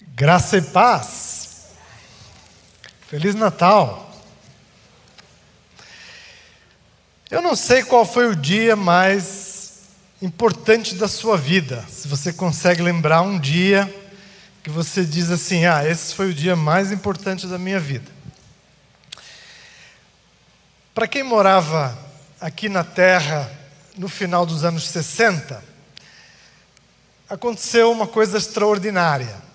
Graça e paz. Feliz Natal. Eu não sei qual foi o dia mais importante da sua vida. Se você consegue lembrar um dia que você diz assim: ah, esse foi o dia mais importante da minha vida. Para quem morava aqui na Terra no final dos anos 60, aconteceu uma coisa extraordinária.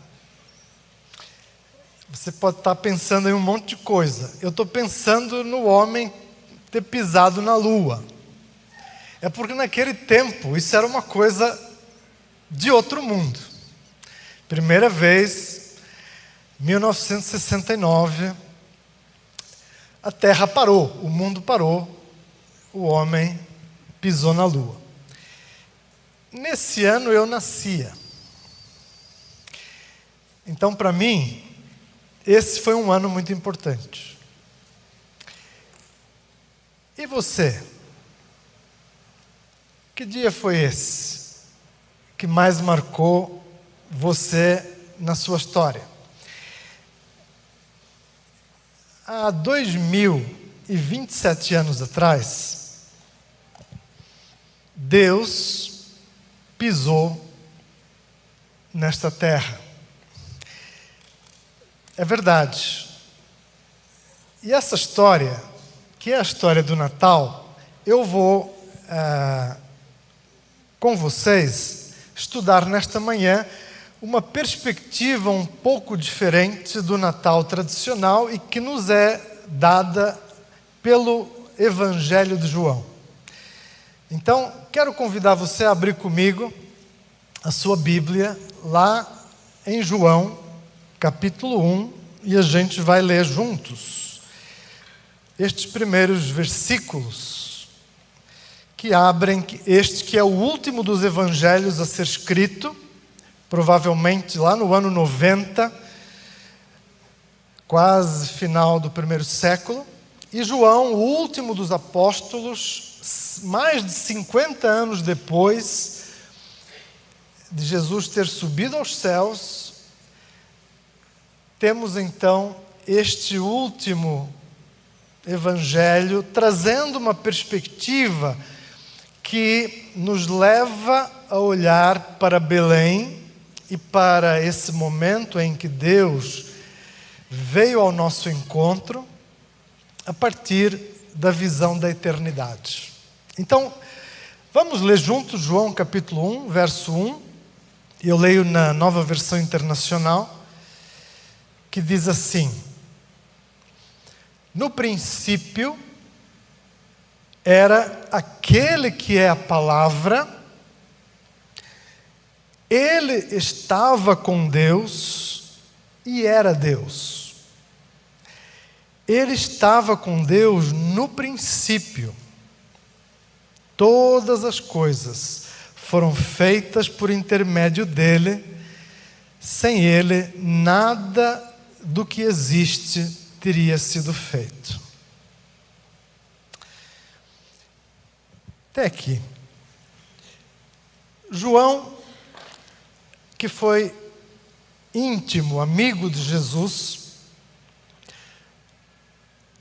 Você pode estar pensando em um monte de coisa. Eu estou pensando no homem ter pisado na lua. É porque naquele tempo isso era uma coisa de outro mundo. Primeira vez, 1969, a Terra parou, o mundo parou, o homem pisou na lua. Nesse ano eu nascia. Então, para mim, esse foi um ano muito importante. E você? Que dia foi esse que mais marcou você na sua história? Há 2027 anos atrás, Deus pisou nesta terra. É verdade. E essa história, que é a história do Natal, eu vou, é, com vocês, estudar nesta manhã uma perspectiva um pouco diferente do Natal tradicional e que nos é dada pelo Evangelho de João. Então, quero convidar você a abrir comigo a sua Bíblia lá em João, capítulo 1, e a gente vai ler juntos estes primeiros versículos que abrem este que é o último dos evangelhos a ser escrito, provavelmente lá no ano 90, quase final do primeiro século, e João, o último dos apóstolos, mais de 50 anos depois de Jesus ter subido aos céus, temos então este último evangelho trazendo uma perspectiva que nos leva a olhar para Belém e para esse momento em que Deus veio ao nosso encontro a partir da visão da eternidade. Então, vamos ler juntos João capítulo 1, verso 1. Eu leio na nova versão internacional que diz assim: No princípio era aquele que é a palavra, ele estava com Deus e era Deus. Ele estava com Deus no princípio. Todas as coisas foram feitas por intermédio dele, sem ele, nada do que existe teria sido feito. Até aqui. João, que foi íntimo, amigo de Jesus,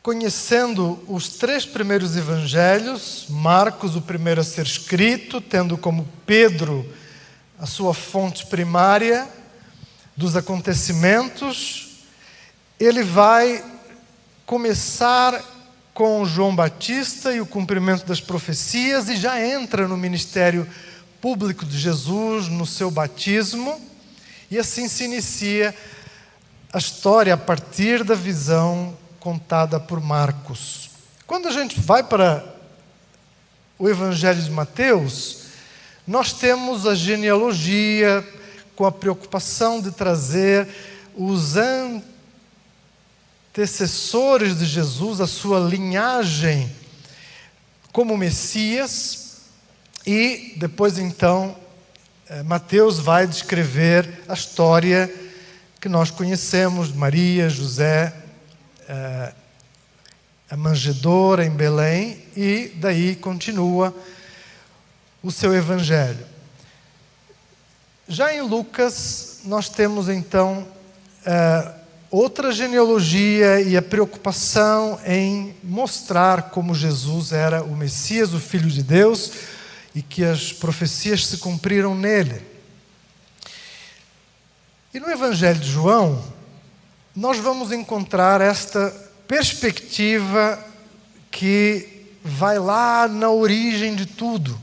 conhecendo os três primeiros evangelhos, Marcos, o primeiro a ser escrito, tendo como Pedro a sua fonte primária dos acontecimentos, ele vai começar com João Batista e o cumprimento das profecias e já entra no ministério público de Jesus, no seu batismo, e assim se inicia a história a partir da visão contada por Marcos. Quando a gente vai para o Evangelho de Mateus, nós temos a genealogia com a preocupação de trazer os antecessores de Jesus, a sua linhagem como Messias, e depois então eh, Mateus vai descrever a história que nós conhecemos Maria, José, eh, a manjedora em Belém, e daí continua o seu evangelho. Já em Lucas, nós temos então uh, outra genealogia e a preocupação em mostrar como Jesus era o Messias, o Filho de Deus, e que as profecias se cumpriram nele. E no Evangelho de João, nós vamos encontrar esta perspectiva que vai lá na origem de tudo.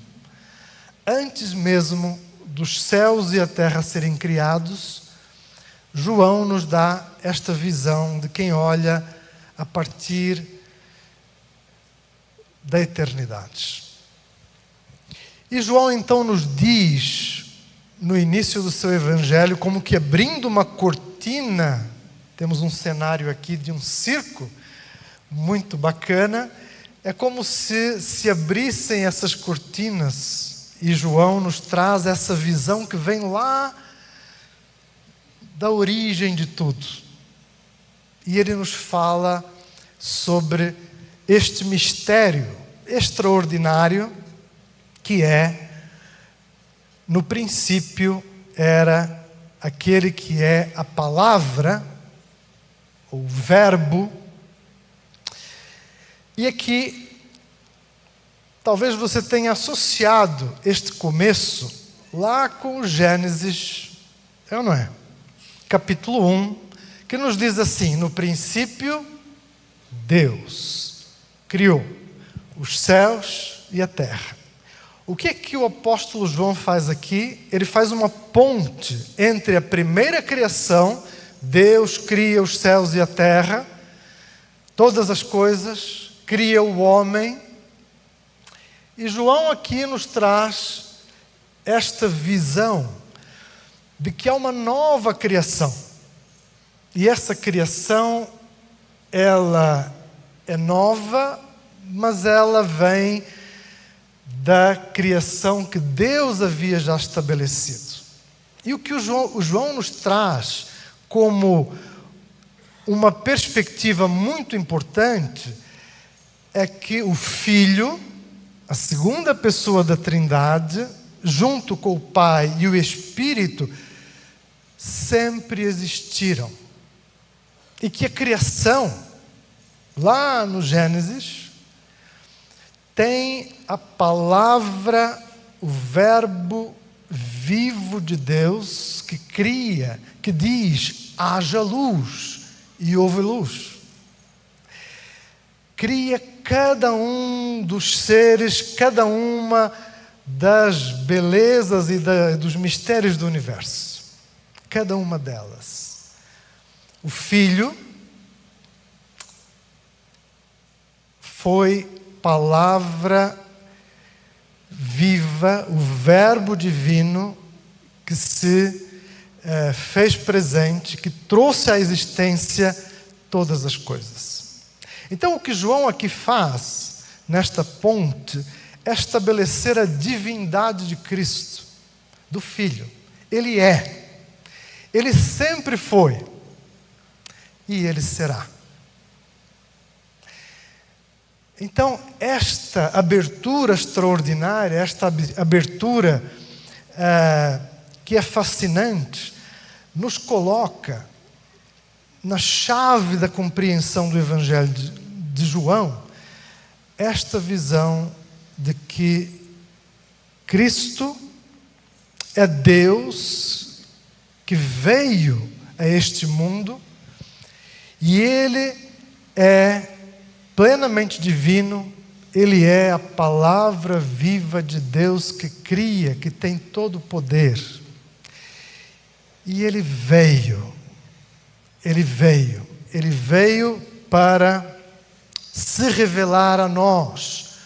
Antes mesmo dos céus e a terra serem criados, João nos dá esta visão de quem olha a partir da eternidade. E João então nos diz, no início do seu evangelho, como que abrindo uma cortina, temos um cenário aqui de um circo muito bacana, é como se se abrissem essas cortinas e João nos traz essa visão que vem lá da origem de tudo. E ele nos fala sobre este mistério extraordinário que é, no princípio, era aquele que é a palavra, o verbo. E aqui, talvez você tenha associado este começo lá com o Gênesis, é ou não é? Capítulo 1, que nos diz assim: No princípio, Deus criou os céus e a terra. O que é que o apóstolo João faz aqui? Ele faz uma ponte entre a primeira criação, Deus cria os céus e a terra, todas as coisas, cria o homem, e João aqui nos traz esta visão de que há uma nova criação. E essa criação, ela é nova, mas ela vem da criação que Deus havia já estabelecido. E o que o João, o João nos traz como uma perspectiva muito importante é que o Filho, a segunda pessoa da Trindade, junto com o Pai e o Espírito, sempre existiram. E que a criação, lá no Gênesis, tem a palavra, o Verbo vivo de Deus que cria, que diz: haja luz e houve luz. Cria cada um dos seres, cada uma das belezas e da, dos mistérios do universo cada uma delas. O filho foi palavra viva, o Verbo divino que se eh, fez presente, que trouxe à existência todas as coisas. Então, o que João aqui faz, nesta ponte, é estabelecer a divindade de Cristo, do Filho. Ele é. Ele sempre foi e ele será. Então, esta abertura extraordinária, esta abertura é, que é fascinante, nos coloca na chave da compreensão do Evangelho de, de João, esta visão de que Cristo é Deus que veio a este mundo e ele é plenamente divino, ele é a palavra viva de Deus que cria, que tem todo o poder. E ele veio, ele veio, ele veio para se revelar a nós,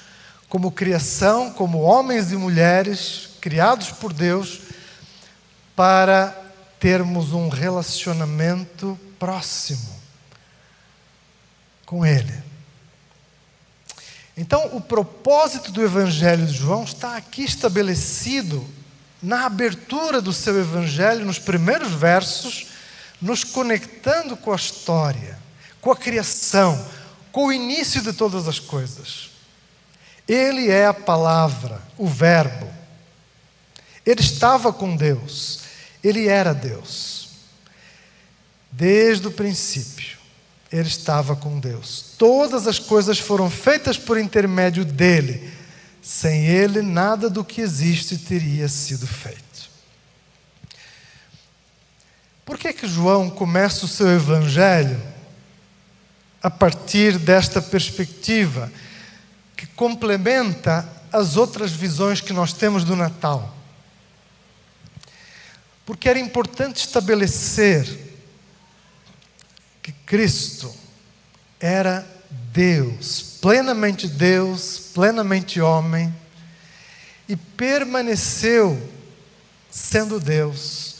como criação, como homens e mulheres criados por Deus, para termos um relacionamento próximo com Ele. Então, o propósito do Evangelho de João está aqui estabelecido na abertura do seu Evangelho, nos primeiros versos, nos conectando com a história, com a criação, com o início de todas as coisas. Ele é a palavra, o Verbo. Ele estava com Deus. Ele era Deus. Desde o princípio, ele estava com Deus. Todas as coisas foram feitas por intermédio dele. Sem ele, nada do que existe teria sido feito. Por que, que João começa o seu evangelho a partir desta perspectiva que complementa as outras visões que nós temos do Natal? Porque era importante estabelecer que Cristo era Deus, plenamente Deus, plenamente homem, e permaneceu sendo Deus.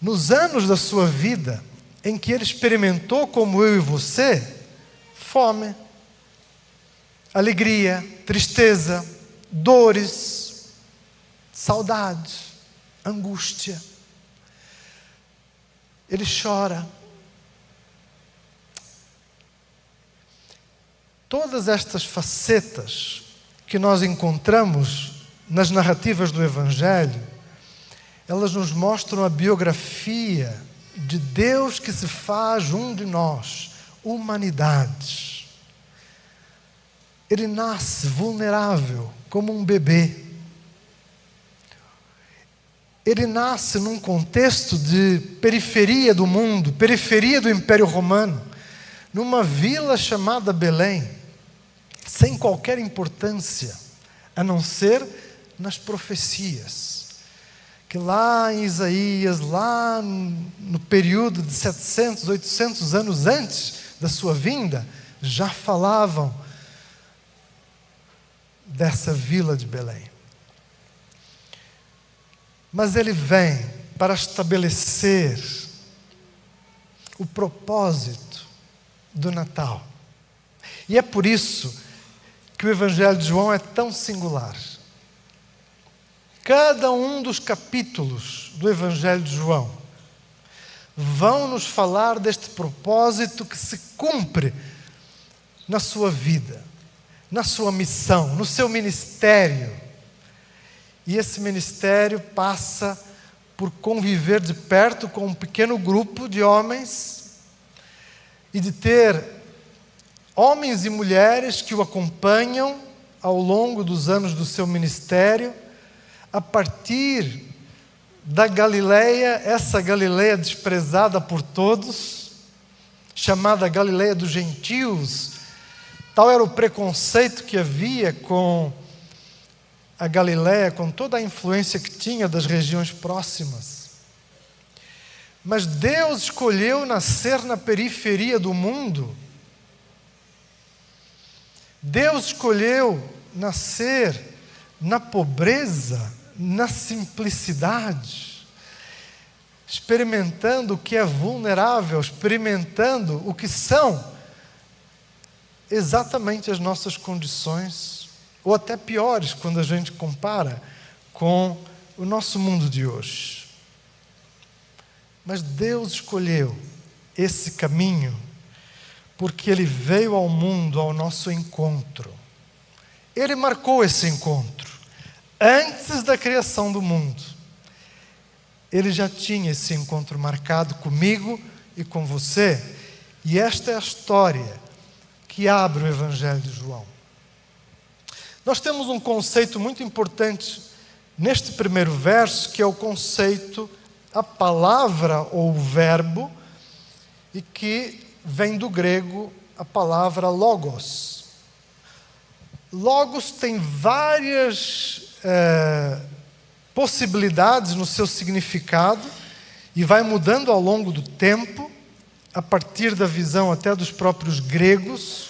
Nos anos da sua vida em que ele experimentou, como eu e você, fome, alegria, tristeza, dores, saudade, angústia. Ele chora. Todas estas facetas que nós encontramos nas narrativas do Evangelho elas nos mostram a biografia de Deus que se faz um de nós, humanidade. Ele nasce vulnerável, como um bebê. Ele nasce num contexto de periferia do mundo, periferia do Império Romano, numa vila chamada Belém, sem qualquer importância, a não ser nas profecias que lá em Isaías, lá no período de 700, 800 anos antes da sua vinda, já falavam dessa vila de Belém. Mas ele vem para estabelecer o propósito do Natal. E é por isso que o Evangelho de João é tão singular. Cada um dos capítulos do Evangelho de João vão nos falar deste propósito que se cumpre na sua vida, na sua missão, no seu ministério. E esse ministério passa por conviver de perto com um pequeno grupo de homens e de ter homens e mulheres que o acompanham ao longo dos anos do seu ministério. A partir da Galileia, essa Galileia desprezada por todos, chamada Galileia dos gentios, tal era o preconceito que havia com a Galileia, com toda a influência que tinha das regiões próximas. Mas Deus escolheu nascer na periferia do mundo. Deus escolheu nascer na pobreza na simplicidade, experimentando o que é vulnerável, experimentando o que são exatamente as nossas condições, ou até piores quando a gente compara com o nosso mundo de hoje. Mas Deus escolheu esse caminho porque Ele veio ao mundo ao nosso encontro. Ele marcou esse encontro antes da criação do mundo, ele já tinha esse encontro marcado comigo e com você. E esta é a história que abre o Evangelho de João. Nós temos um conceito muito importante neste primeiro verso, que é o conceito, a palavra ou verbo, e que vem do grego a palavra logos. Logos tem várias é, possibilidades no seu significado e vai mudando ao longo do tempo, a partir da visão até dos próprios gregos,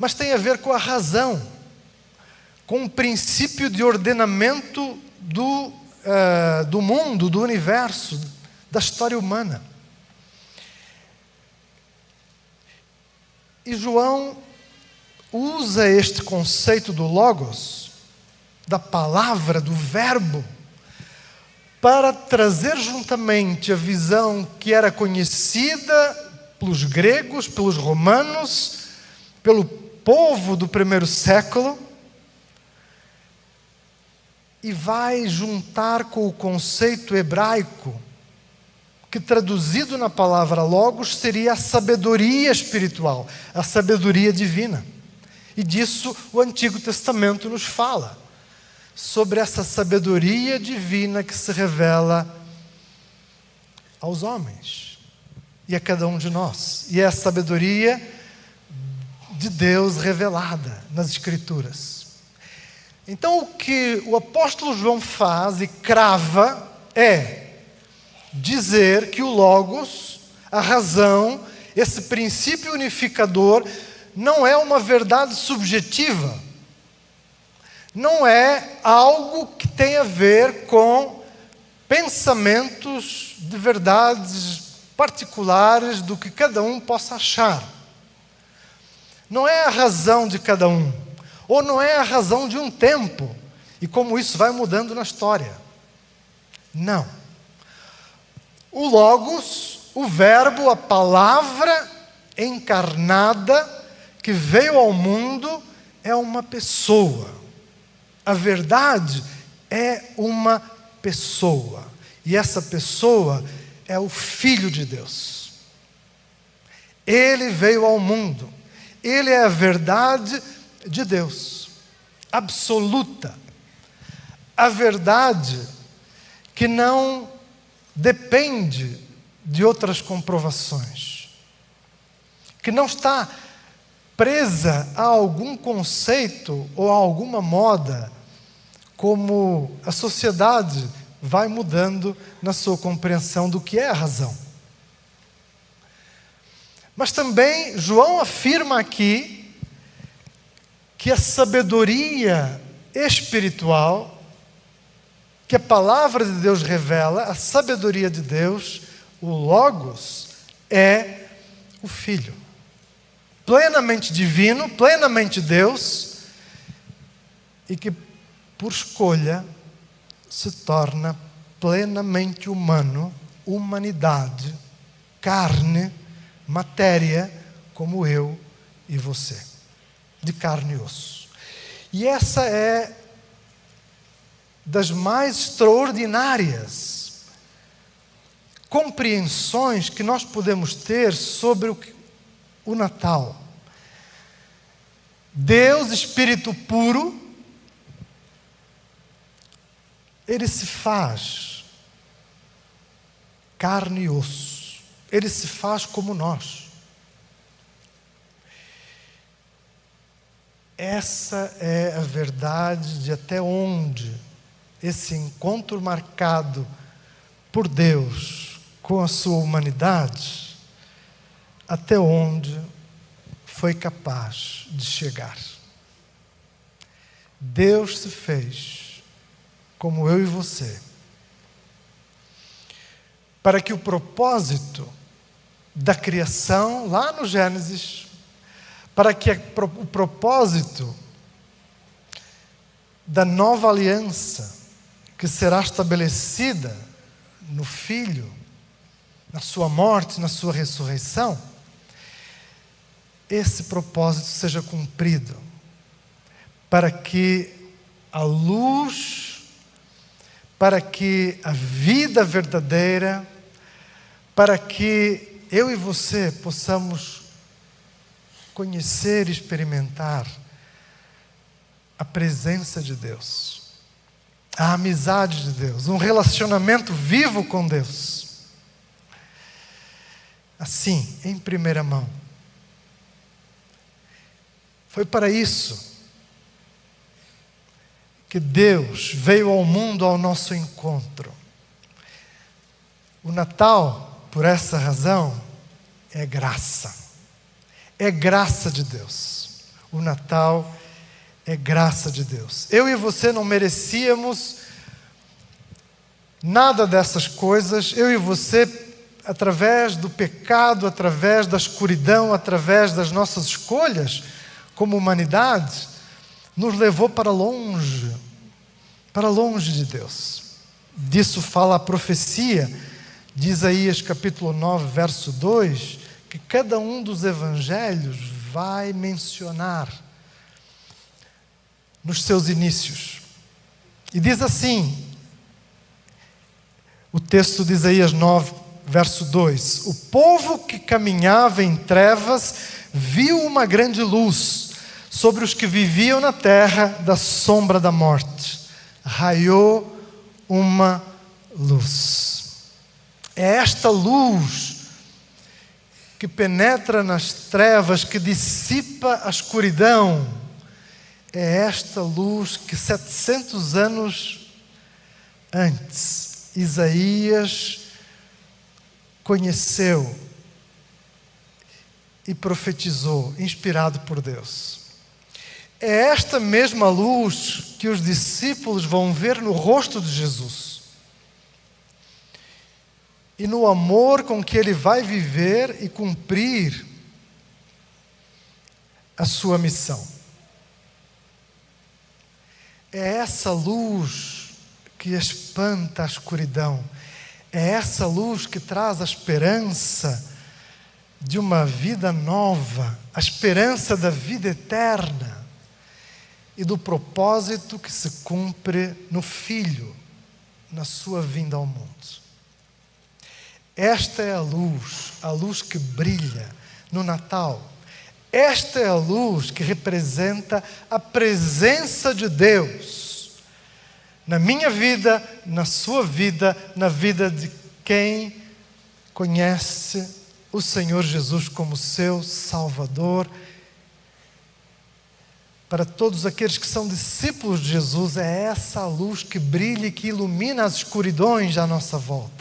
mas tem a ver com a razão, com o princípio de ordenamento do, uh, do mundo, do universo, da história humana. E João usa este conceito do Logos da palavra, do verbo, para trazer juntamente a visão que era conhecida pelos gregos, pelos romanos, pelo povo do primeiro século, e vai juntar com o conceito hebraico, que traduzido na palavra logos seria a sabedoria espiritual, a sabedoria divina. E disso o Antigo Testamento nos fala, sobre essa sabedoria divina que se revela aos homens e a cada um de nós. E é a sabedoria de Deus revelada nas Escrituras. Então, o que o apóstolo João faz e crava é dizer que o Logos, a razão, esse princípio unificador, não é uma verdade subjetiva, não é algo que tem a ver com pensamentos de verdades particulares do que cada um possa achar. Não é a razão de cada um ou não é a razão de um tempo, e como isso vai mudando na história. Não. O Logos, o Verbo, a palavra encarnada que veio ao mundo é uma pessoa. A verdade é uma pessoa. E essa pessoa é o Filho de Deus. Ele veio ao mundo. Ele é a verdade de Deus, absoluta. A verdade que não depende de outras comprovações, que não está presa a algum conceito ou a alguma moda, como a sociedade vai mudando na sua compreensão do que é a razão. Mas também João afirma aqui que a sabedoria espiritual, que a palavra de Deus revela, a sabedoria de Deus, o Logos, é o Filho. Plenamente divino, plenamente Deus, e que, por escolha, se torna plenamente humano, humanidade, carne, matéria, como eu e você de carne e osso. E essa é das mais extraordinárias compreensões que nós podemos ter sobre o, o Natal. Deus, Espírito puro, ele se faz carne e osso, ele se faz como nós. Essa é a verdade de até onde esse encontro marcado por Deus com a sua humanidade, até onde foi capaz de chegar. Deus se fez como eu e você, para que o propósito da criação, lá no Gênesis, para que o propósito da nova aliança que será estabelecida no Filho, na sua morte, na sua ressurreição, esse propósito seja cumprido, para que a luz, para que a vida verdadeira, para que eu e você possamos conhecer e experimentar a presença de Deus, a amizade de Deus, um relacionamento vivo com Deus. Assim, em primeira mão. Foi para isso que Deus veio ao mundo ao nosso encontro. O Natal, por essa razão, é graça é graça de Deus. O Natal é graça de Deus. Eu e você não merecíamos nada dessas coisas. Eu e você, através do pecado, através da escuridão, através das nossas escolhas como humanidade, nos levou para longe, para longe de Deus. Disso fala a profecia de Isaías capítulo 9, verso 2, que cada um dos evangelhos vai mencionar nos seus inícios. E diz assim, o texto de Isaías 9, verso 2: O povo que caminhava em trevas viu uma grande luz sobre os que viviam na terra da sombra da morte. Raiou uma luz. É esta luz que penetra nas trevas, que dissipa a escuridão. É esta luz que 700 anos antes Isaías conheceu e profetizou, inspirado por Deus. É esta mesma luz que os discípulos vão ver no rosto de Jesus. E no amor com que ele vai viver e cumprir a sua missão. É essa luz que espanta a escuridão. É essa luz que traz a esperança de uma vida nova, a esperança da vida eterna e do propósito que se cumpre no Filho, na sua vinda ao mundo. Esta é a luz, a luz que brilha no Natal. Esta é a luz que representa a presença de Deus na minha vida, na sua vida, na vida de quem conhece o Senhor Jesus como seu Salvador. Para todos aqueles que são discípulos de Jesus, é essa luz que brilha e que ilumina as escuridões à nossa volta.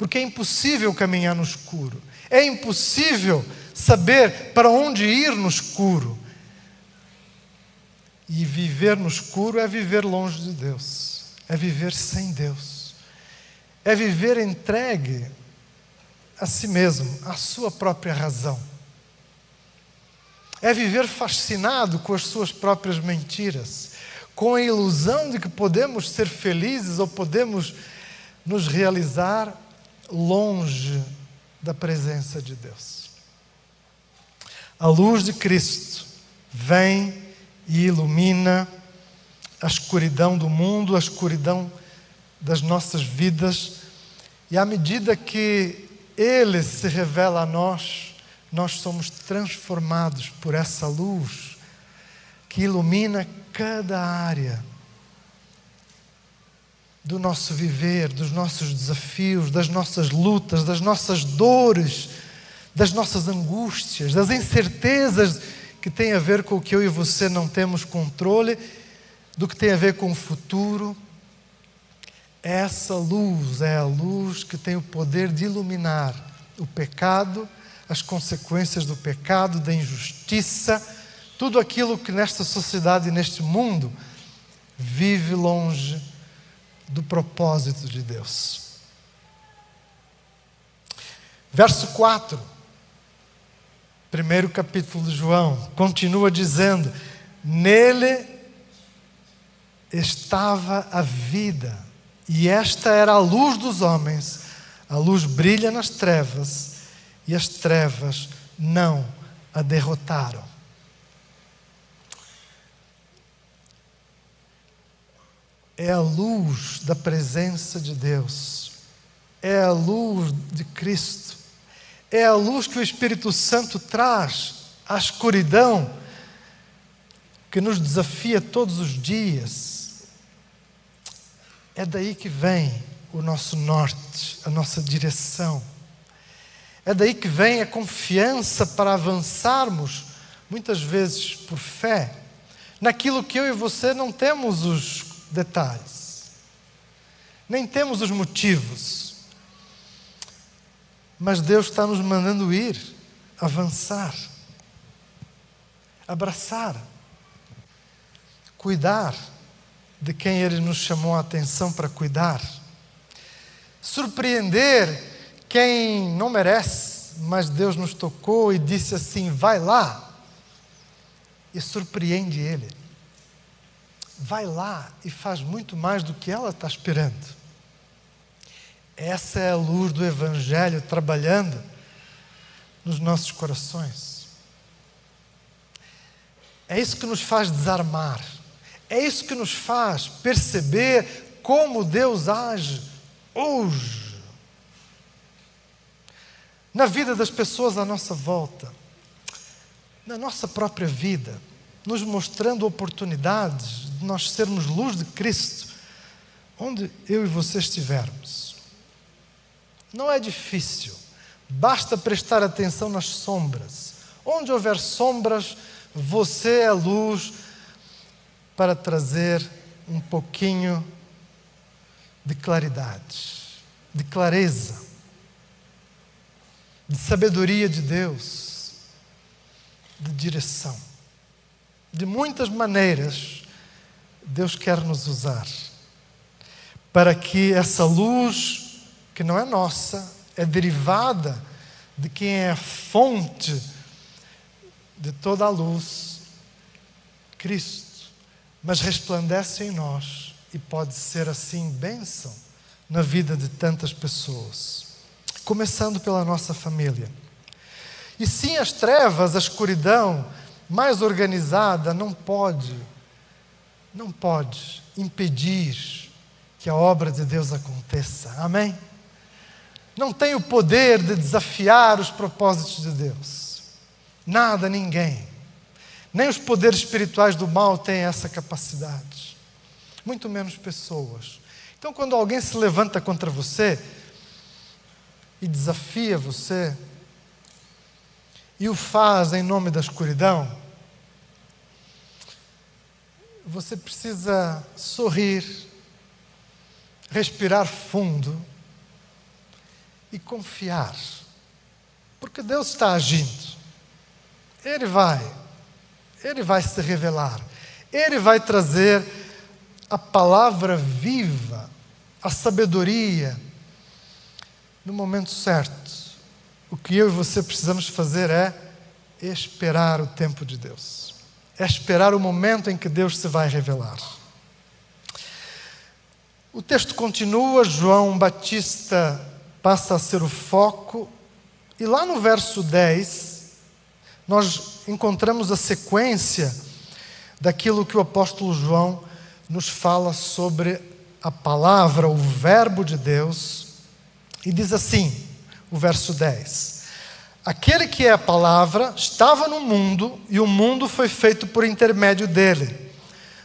Porque é impossível caminhar no escuro, é impossível saber para onde ir no escuro. E viver no escuro é viver longe de Deus, é viver sem Deus, é viver entregue a si mesmo, a sua própria razão. É viver fascinado com as suas próprias mentiras, com a ilusão de que podemos ser felizes ou podemos nos realizar longe da presença de Deus. A luz de Cristo vem e ilumina a escuridão do mundo, a escuridão das nossas vidas, e à medida que ele se revela a nós, nós somos transformados por essa luz que ilumina cada área do nosso viver, dos nossos desafios, das nossas lutas, das nossas dores, das nossas angústias, das incertezas que têm a ver com o que eu e você não temos controle, do que tem a ver com o futuro. Essa luz é a luz que tem o poder de iluminar o pecado, as consequências do pecado, da injustiça, tudo aquilo que nesta sociedade neste mundo vive longe do propósito de Deus. Verso 4, primeiro capítulo de João, continua dizendo: Nele estava a vida e esta era a luz dos homens. A luz brilha nas trevas, e as trevas não a derrotaram. É a luz da presença de Deus, é a luz de Cristo, é a luz que o Espírito Santo traz à escuridão que nos desafia todos os dias. É daí que vem o nosso norte, a nossa direção. É daí que vem a confiança para avançarmos, muitas vezes por fé, naquilo que eu e você não temos os detalhes, nem temos os motivos. Mas Deus está nos mandando ir, avançar, abraçar, cuidar de quem Ele nos chamou a atenção para cuidar. Surpreender quem não merece, mas Deus nos tocou e disse assim: vai lá. E surpreende Ele. Vai lá e faz muito mais do que ela está esperando. Essa é a luz do Evangelho trabalhando nos nossos corações. É isso que nos faz desarmar É isso que nos faz perceber como Deus age hoje. Na vida das pessoas à nossa volta, na nossa própria vida, nos mostrando oportunidades de nós sermos luz de Cristo, onde eu e você estivermos. Não é difícil, basta prestar atenção nas sombras. Onde houver sombras, você é luz para trazer um pouquinho de claridade, de clareza, de sabedoria de Deus, de direção. De muitas maneiras, Deus quer nos usar para que essa luz, que não é nossa, é derivada de quem é a fonte de toda a luz, Cristo mas resplandece em nós e pode ser assim bênção na vida de tantas pessoas, começando pela nossa família. E sim, as trevas, a escuridão mais organizada não pode, não pode impedir que a obra de Deus aconteça. Amém? Não tem o poder de desafiar os propósitos de Deus. Nada, ninguém. Nem os poderes espirituais do mal têm essa capacidade. Muito menos pessoas. Então, quando alguém se levanta contra você e desafia você, e o faz em nome da escuridão, você precisa sorrir, respirar fundo e confiar, porque Deus está agindo. Ele vai ele vai se revelar. Ele vai trazer a palavra viva, a sabedoria, no momento certo. O que eu e você precisamos fazer é esperar o tempo de Deus. É esperar o momento em que Deus se vai revelar. O texto continua, João Batista passa a ser o foco, e lá no verso 10, nós encontramos a sequência daquilo que o apóstolo João nos fala sobre a palavra, o Verbo de Deus, e diz assim, o verso 10: Aquele que é a palavra estava no mundo e o mundo foi feito por intermédio dele,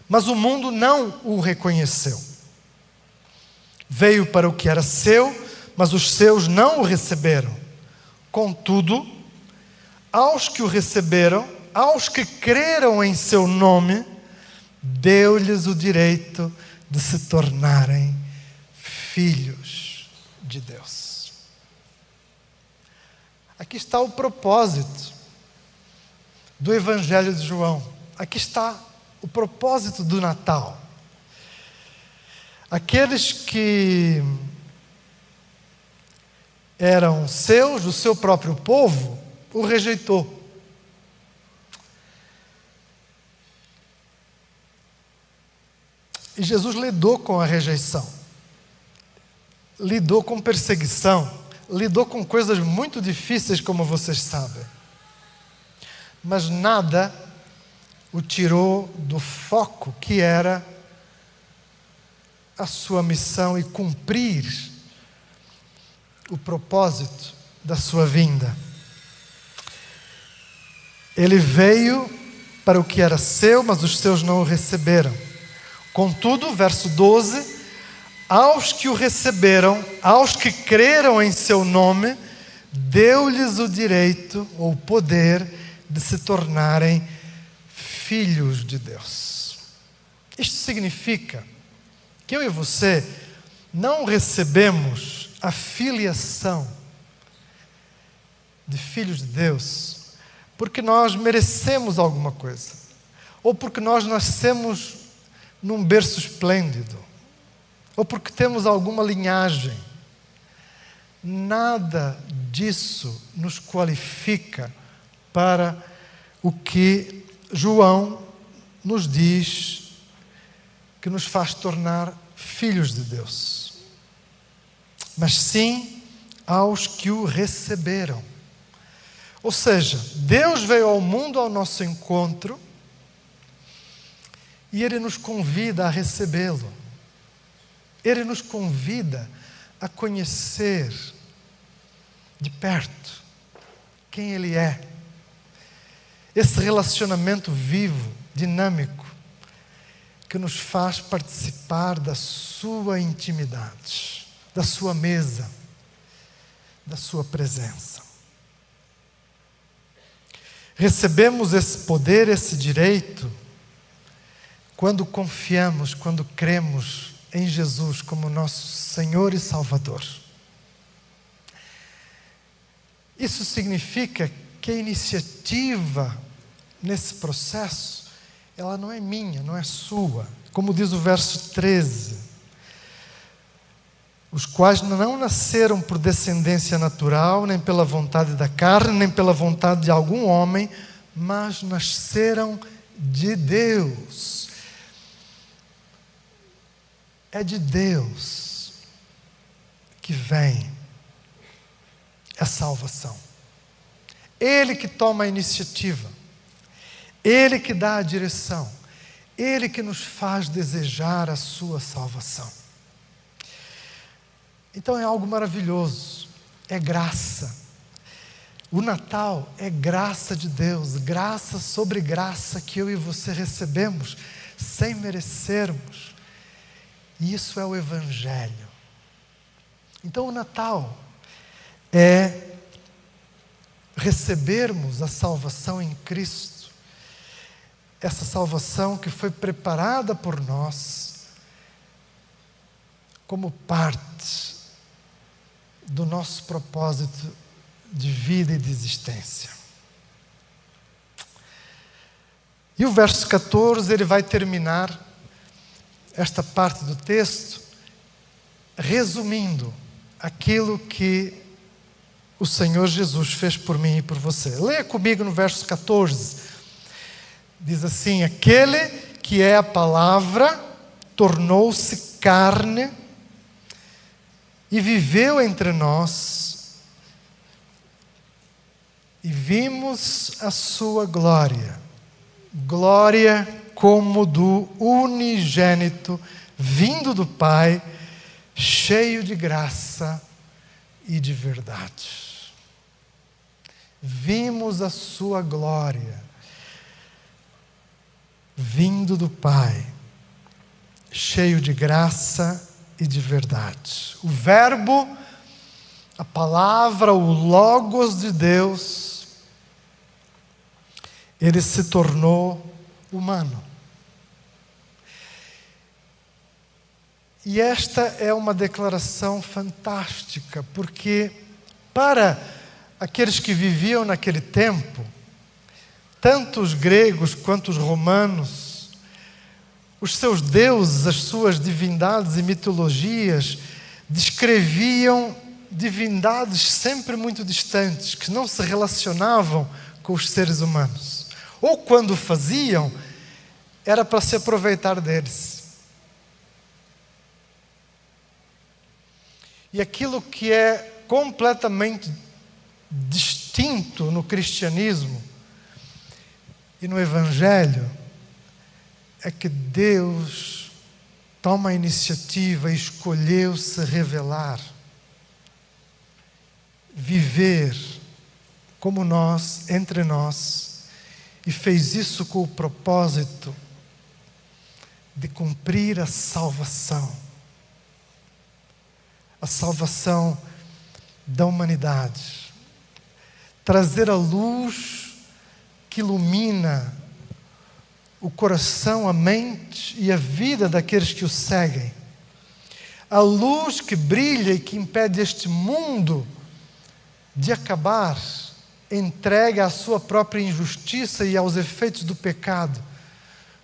mas o mundo não o reconheceu. Veio para o que era seu, mas os seus não o receberam. Contudo, aos que o receberam, aos que creram em seu nome, deu-lhes o direito de se tornarem filhos de Deus. Aqui está o propósito do Evangelho de João. Aqui está o propósito do Natal. Aqueles que eram seus, do seu próprio povo, o rejeitou. E Jesus lidou com a rejeição, lidou com perseguição, lidou com coisas muito difíceis, como vocês sabem. Mas nada o tirou do foco que era a sua missão e cumprir o propósito da sua vinda. Ele veio para o que era seu, mas os seus não o receberam. Contudo, verso 12: aos que o receberam, aos que creram em seu nome, deu-lhes o direito ou o poder de se tornarem filhos de Deus. Isto significa que eu e você não recebemos a filiação de filhos de Deus porque nós merecemos alguma coisa, ou porque nós nascemos num berço esplêndido, ou porque temos alguma linhagem. Nada disso nos qualifica para o que João nos diz que nos faz tornar filhos de Deus, mas sim aos que o receberam. Ou seja, Deus veio ao mundo ao nosso encontro E Ele nos convida a recebê-lo. Ele nos convida a conhecer de perto quem Ele é. Esse relacionamento vivo, dinâmico, que nos faz participar da Sua intimidade, da Sua mesa, da Sua presença. Recebemos esse poder, esse direito, quando confiamos, quando cremos em Jesus como nosso Senhor e Salvador. Isso significa que a iniciativa nesse processo, ela não é minha, não é sua. Como diz o verso 13: os quais não nasceram por descendência natural, nem pela vontade da carne, nem pela vontade de algum homem, mas nasceram de Deus. É de Deus que vem a salvação. Ele que toma a iniciativa, Ele que dá a direção, Ele que nos faz desejar a sua salvação. Então é algo maravilhoso, é graça. O Natal é graça de Deus, graça sobre graça que eu e você recebemos sem merecermos. Isso é o Evangelho. Então o Natal é recebermos a salvação em Cristo, essa salvação que foi preparada por nós como parte do nosso propósito de vida e de existência. E o verso 14, ele vai terminar esta parte do texto resumindo aquilo que o Senhor Jesus fez por mim e por você. Leia comigo no verso 14. Diz assim: Aquele que é a palavra tornou-se carne e viveu entre nós, e vimos a sua glória, glória como do unigênito vindo do Pai, cheio de graça e de verdade vimos a sua glória, vindo do Pai, cheio de graça e de verdade. O Verbo, a palavra, o Logos de Deus, ele se tornou humano. E esta é uma declaração fantástica, porque para aqueles que viviam naquele tempo, tanto os gregos quanto os romanos, os seus deuses, as suas divindades e mitologias descreviam divindades sempre muito distantes, que não se relacionavam com os seres humanos. Ou quando faziam, era para se aproveitar deles. E aquilo que é completamente distinto no cristianismo e no Evangelho é que Deus toma a iniciativa e escolheu se revelar, viver como nós, entre nós, e fez isso com o propósito de cumprir a salvação. A salvação da humanidade trazer a luz que ilumina o coração, a mente e a vida daqueles que o seguem. A luz que brilha e que impede este mundo de acabar, entrega à sua própria injustiça e aos efeitos do pecado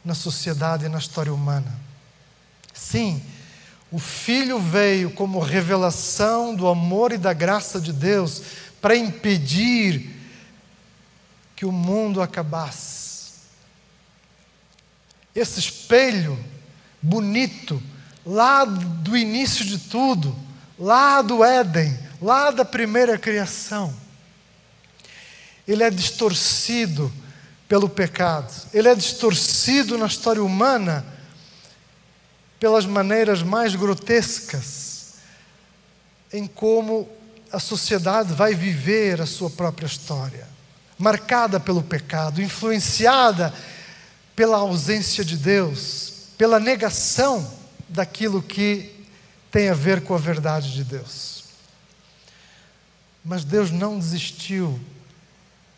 na sociedade e na história humana. Sim, o Filho veio como revelação do amor e da graça de Deus para impedir que o mundo acabasse. Esse espelho bonito, lá do início de tudo, lá do Éden, lá da primeira criação, ele é distorcido pelo pecado, ele é distorcido na história humana pelas maneiras mais grotescas em como a sociedade vai viver a sua própria história, marcada pelo pecado, influenciada pela ausência de Deus, pela negação daquilo que tem a ver com a verdade de Deus. Mas Deus não desistiu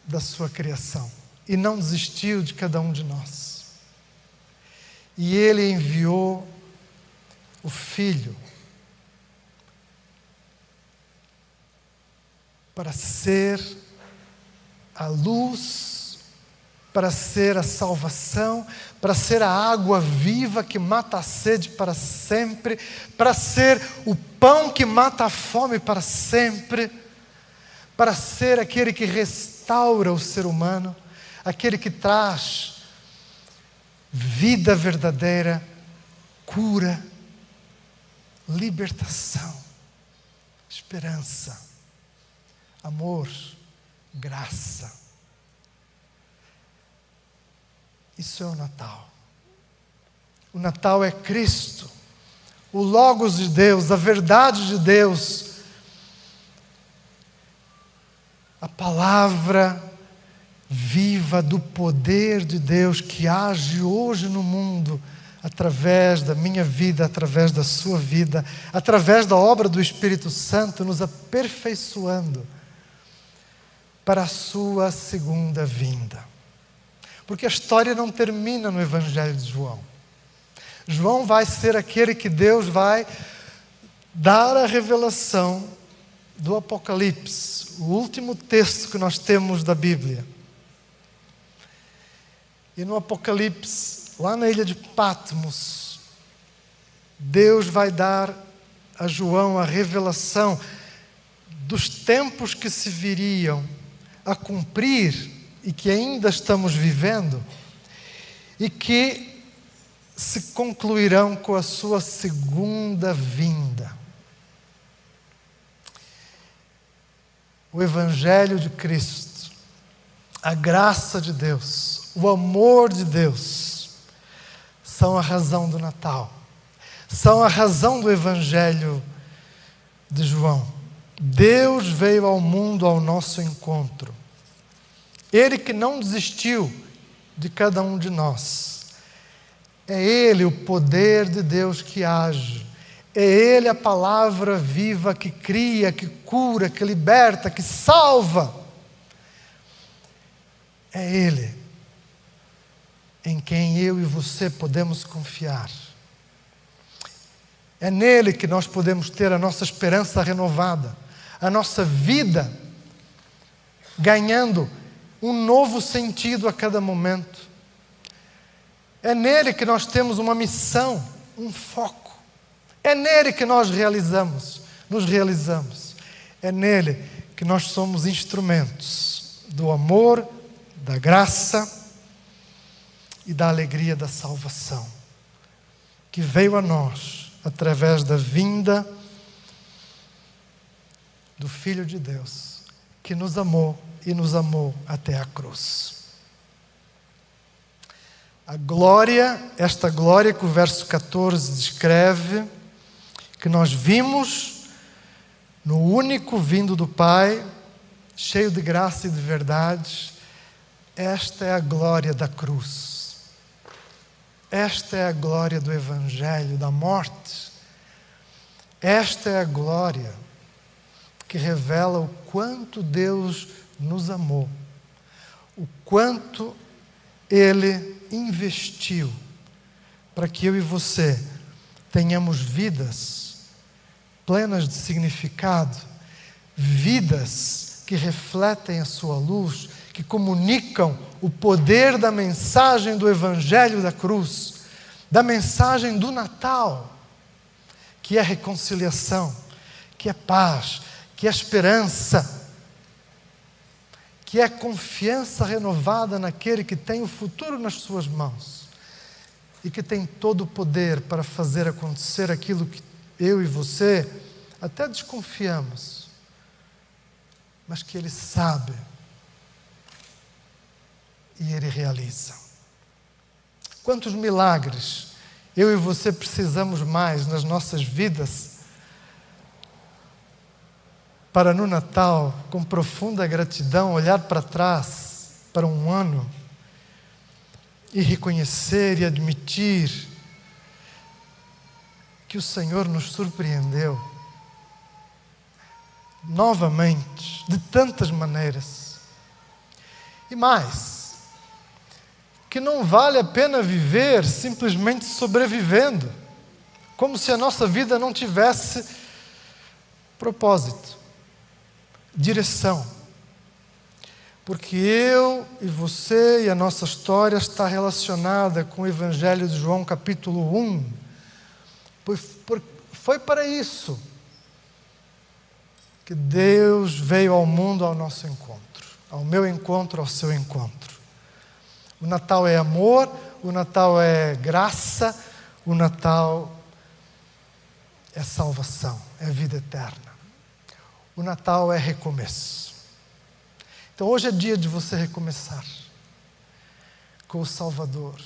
da sua criação e não desistiu de cada um de nós. E Ele enviou o Filho para ser a luz, para ser a salvação, para ser a água viva que mata a sede para sempre, para ser o pão que mata a fome para sempre, para ser aquele que restaura o ser humano, aquele que traz vida verdadeira, cura, libertação, esperança amor, graça. Isso é o Natal. O Natal é Cristo, o Logos de Deus, a verdade de Deus, a palavra viva do poder de Deus que age hoje no mundo através da minha vida, através da sua vida, através da obra do Espírito Santo, nos aperfeiçoando para a sua segunda vinda. Porque a história não termina no Evangelho de João. João vai ser aquele que Deus vai dar a revelação do Apocalipse, o último texto que nós temos da Bíblia. E no Apocalipse, lá na ilha de Patmos, Deus vai dar a João a revelação dos tempos que se viriam a cumprir e que ainda estamos vivendo e que se concluirão com a sua segunda vinda. O Evangelho de Cristo, a graça de Deus, o amor de Deus, são a razão do Natal, são a razão do Evangelho de João. Deus veio ao mundo ao nosso encontro. Ele que não desistiu de cada um de nós. É Ele o poder de Deus que age. É Ele a palavra viva que cria, que cura, que liberta, que salva. É Ele em quem eu e você podemos confiar. É nele que nós podemos ter a nossa esperança renovada a nossa vida ganhando um novo sentido a cada momento. É nele que nós temos uma missão, um foco. É nele que nós realizamos, nos realizamos. É nele que nós somos instrumentos do amor, da graça e da alegria da salvação, que veio a nós através da vinda do Filho de Deus, que nos amou e nos amou até a cruz. A glória, esta glória que o verso 14 descreve, que nós vimos no único vindo do Pai, cheio de graça e de verdade, esta é a glória da cruz. Esta é a glória do Evangelho, da morte. Esta é a glória que revela o quanto Deus nos amou, o quanto Ele investiu para que eu e você tenhamos vidas plenas de significado, vidas que refletem a Sua luz, que comunicam o poder da mensagem do Evangelho da cruz, da mensagem do Natal, que é reconciliação, que é paz, que é esperança, que é confiança renovada naquele que tem o futuro nas suas mãos e que tem todo o poder para fazer acontecer aquilo que eu e você até desconfiamos, mas que Ele sabe e Ele realiza. Quantos milagres eu e você precisamos mais nas nossas vidas para no Natal, com profunda gratidão, olhar para trás, para um ano e reconhecer e admitir que o Senhor nos surpreendeu novamente, de tantas maneiras. E mais, que não vale a pena viver simplesmente sobrevivendo, como se a nossa vida não tivesse propósito, direção. Porque eu e você e a nossa história está relacionada com o Evangelho de João, capítulo 1. Foi para isso que Deus veio ao mundo ao nosso encontro, ao meu encontro, ao seu encontro. O Natal é amor, o Natal é graça, o Natal é salvação, é vida eterna. O Natal é recomeço. Então hoje é dia de você recomeçar com o Salvador.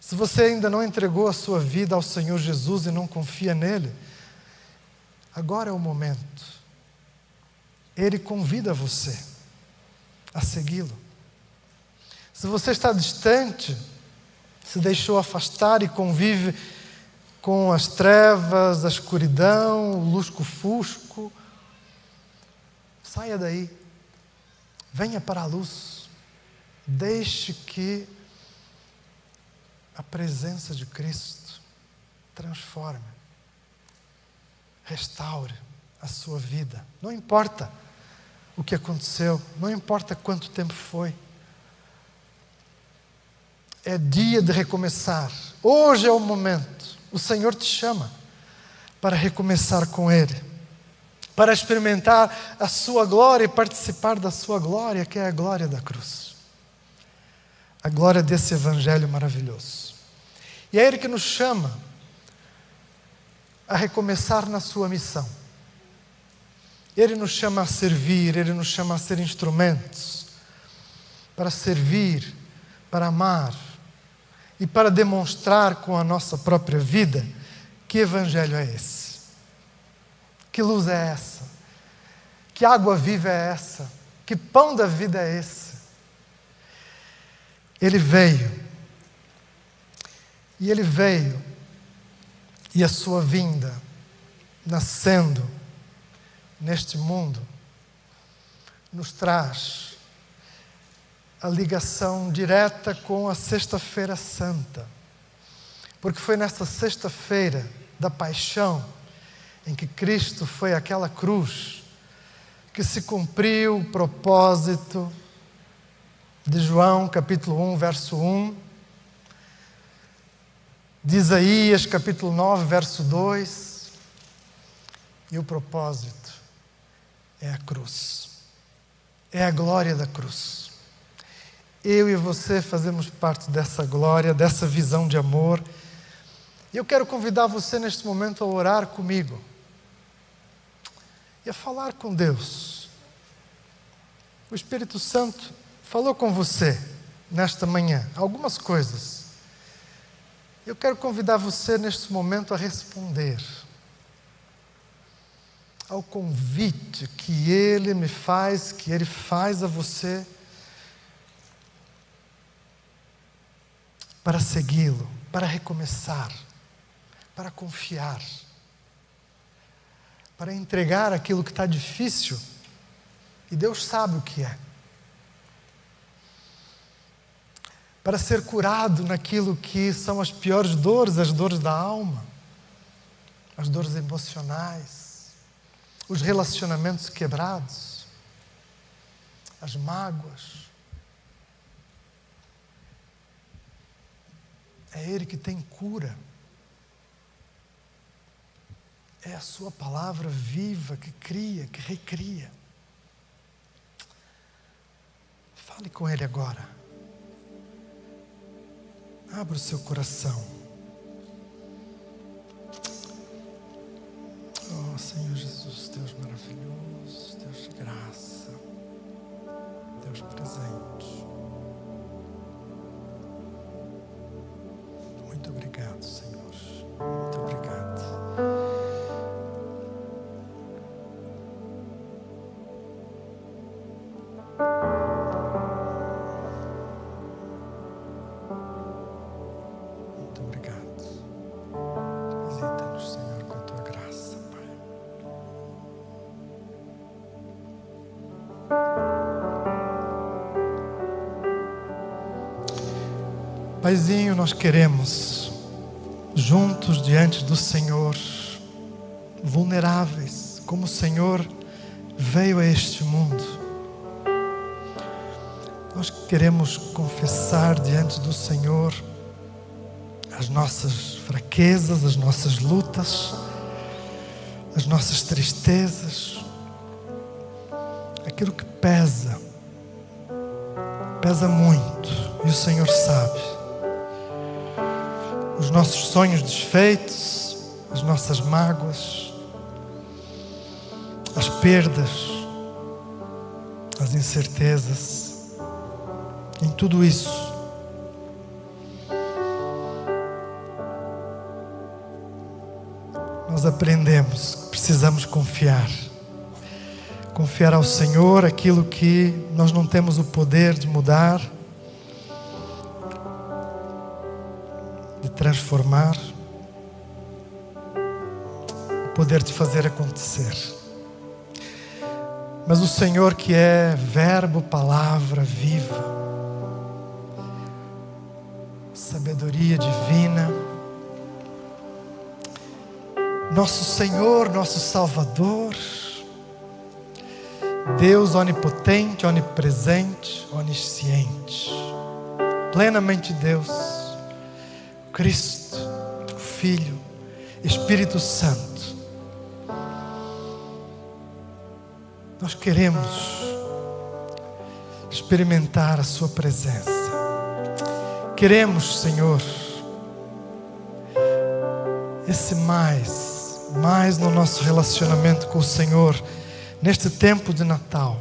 Se você ainda não entregou a sua vida ao Senhor Jesus e não confia nele, agora é o momento. Ele convida você a segui-lo. Se você está distante, se deixou afastar e convive com as trevas, a escuridão, o lusco-fusco, saia daí. Venha para a luz. Deixe que a presença de Cristo transforme, restaure a sua vida. Não importa o que aconteceu, não importa quanto tempo foi. É dia de recomeçar. Hoje é o momento. O Senhor te chama para recomeçar com Ele, para experimentar a Sua glória e participar da Sua glória, que é a glória da cruz. A glória desse Evangelho maravilhoso. E é Ele que nos chama a recomeçar na Sua missão ele nos chama a servir, Ele nos chama a ser instrumentos para servir, para amar e para demonstrar com a nossa própria vida que evangelho é esse, que luz é essa, que água viva é essa, que pão da vida é esse. Ele veio, e ele veio, e a sua vinda, nascendo, neste mundo nos traz a ligação direta com a Sexta-feira Santa. Porque foi nessa sexta-feira da paixão em que Cristo foi aquela cruz que se cumpriu o propósito de João, capítulo 1, verso 1, de Isaías, capítulo 9, verso 2, e o propósito é a cruz. É a glória da cruz. Eu e você fazemos parte dessa glória, dessa visão de amor. E eu quero convidar você neste momento a orar comigo e a falar com Deus. O Espírito Santo falou com você nesta manhã algumas coisas. Eu quero convidar você neste momento a responder ao convite que Ele me faz, que Ele faz a você, para segui-lo, para recomeçar, para confiar, para entregar aquilo que está difícil, e Deus sabe o que é. Para ser curado naquilo que são as piores dores, as dores da alma, as dores emocionais os relacionamentos quebrados, as mágoas. É Ele que tem cura. É a Sua palavra viva que cria, que recria. Fale com Ele agora. Abra o seu coração. Oh, Senhor Jesus, Deus maravilhoso, Deus de graça, Deus presente. obrigado, Senhor. Muito obrigado. Muito obrigado. Visita-nos, Senhor, com tua graça, Pai. Paizinho, nós queremos juntos diante do Senhor, vulneráveis, como o Senhor veio a este mundo. Nós queremos confessar diante do Senhor as nossas fraquezas, as nossas lutas, as nossas tristezas, aquilo que pesa, pesa muito, e o Senhor sabe nossos sonhos desfeitos, as nossas mágoas, as perdas, as incertezas, em tudo isso. Nós aprendemos que precisamos confiar. Confiar ao Senhor aquilo que nós não temos o poder de mudar transformar, o poder de fazer acontecer. Mas o Senhor, que é Verbo, palavra viva, sabedoria divina, nosso Senhor, nosso Salvador, Deus onipotente, onipresente, onisciente, plenamente Deus Cristo, Filho, Espírito Santo. Nós queremos experimentar a Sua presença. Queremos, Senhor, esse mais, mais no nosso relacionamento com o Senhor, neste tempo de Natal.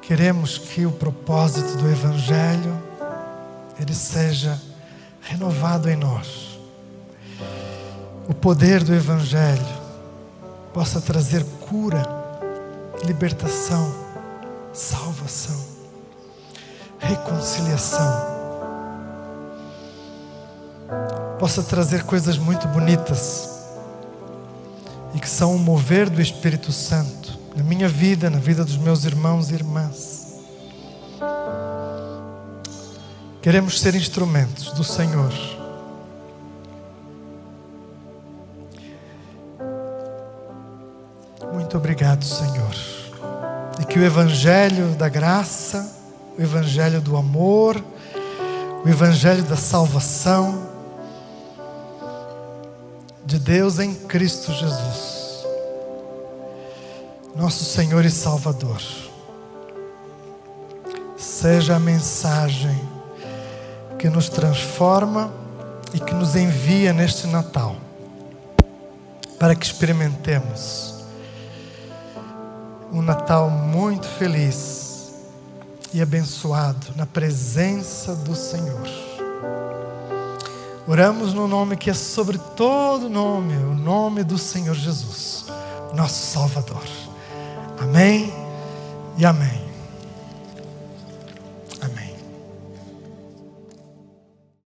Queremos que o propósito do Evangelho ele seja renovado em nós. O poder do Evangelho possa trazer cura, libertação, salvação, reconciliação. Possa trazer coisas muito bonitas e que são o mover do Espírito Santo na minha vida, na vida dos meus irmãos e irmãs. Queremos ser instrumentos do Senhor. Muito obrigado, Senhor. E que o Evangelho da graça, o Evangelho do amor, o Evangelho da salvação de Deus em Cristo Jesus, nosso Senhor e Salvador, seja a mensagem que nos transforma e que nos envia neste Natal, para que experimentemos um Natal muito feliz e abençoado na presença do Senhor. Oramos no nome que é sobre todo nome, o nome do Senhor Jesus, nosso Salvador. Amém e amém.